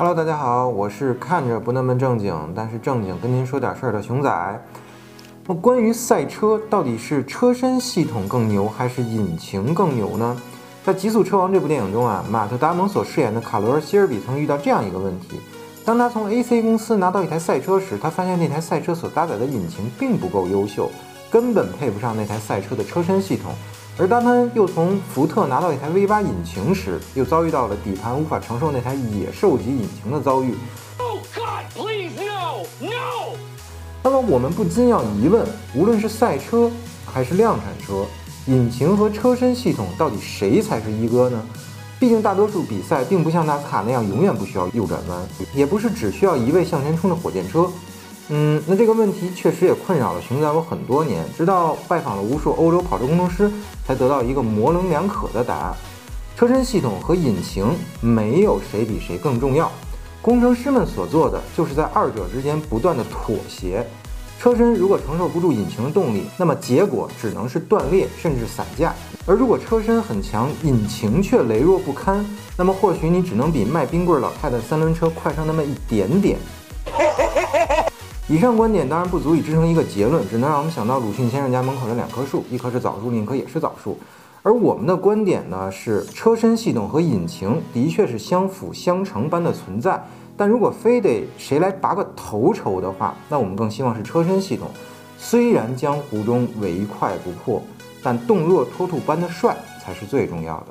Hello，大家好，我是看着不那么正经，但是正经跟您说点事儿的熊仔。那关于赛车，到底是车身系统更牛，还是引擎更牛呢？在《极速车王》这部电影中啊，马特·达蒙所饰演的卡罗尔·希尔比曾遇到这样一个问题：当他从 AC 公司拿到一台赛车时，他发现那台赛车所搭载的引擎并不够优秀，根本配不上那台赛车的车身系统。而当他又从福特拿到一台 V8 引擎时，又遭遇到了底盘无法承受那台野兽级引擎的遭遇。Oh God, please no, no! 那么我们不禁要疑问：无论是赛车还是量产车，引擎和车身系统到底谁才是一哥呢？毕竟大多数比赛并不像纳斯卡那样永远不需要右转弯，也不是只需要一味向前冲的火箭车。嗯，那这个问题确实也困扰了熊仔我很多年，直到拜访了无数欧洲跑车工程师，才得到一个模棱两可的答案：车身系统和引擎没有谁比谁更重要。工程师们所做的就是在二者之间不断的妥协。车身如果承受不住引擎的动力，那么结果只能是断裂甚至散架；而如果车身很强，引擎却羸弱不堪，那么或许你只能比卖冰棍老太太三轮车快上那么一点点。以上观点当然不足以支撑一个结论，只能让我们想到鲁迅先生家门口的两棵树，一棵是枣树，另一棵也是枣树。而我们的观点呢是，车身系统和引擎的确是相辅相成般的存在，但如果非得谁来拔个头筹的话，那我们更希望是车身系统。虽然江湖中唯快不破，但动若脱兔般的帅才是最重要的。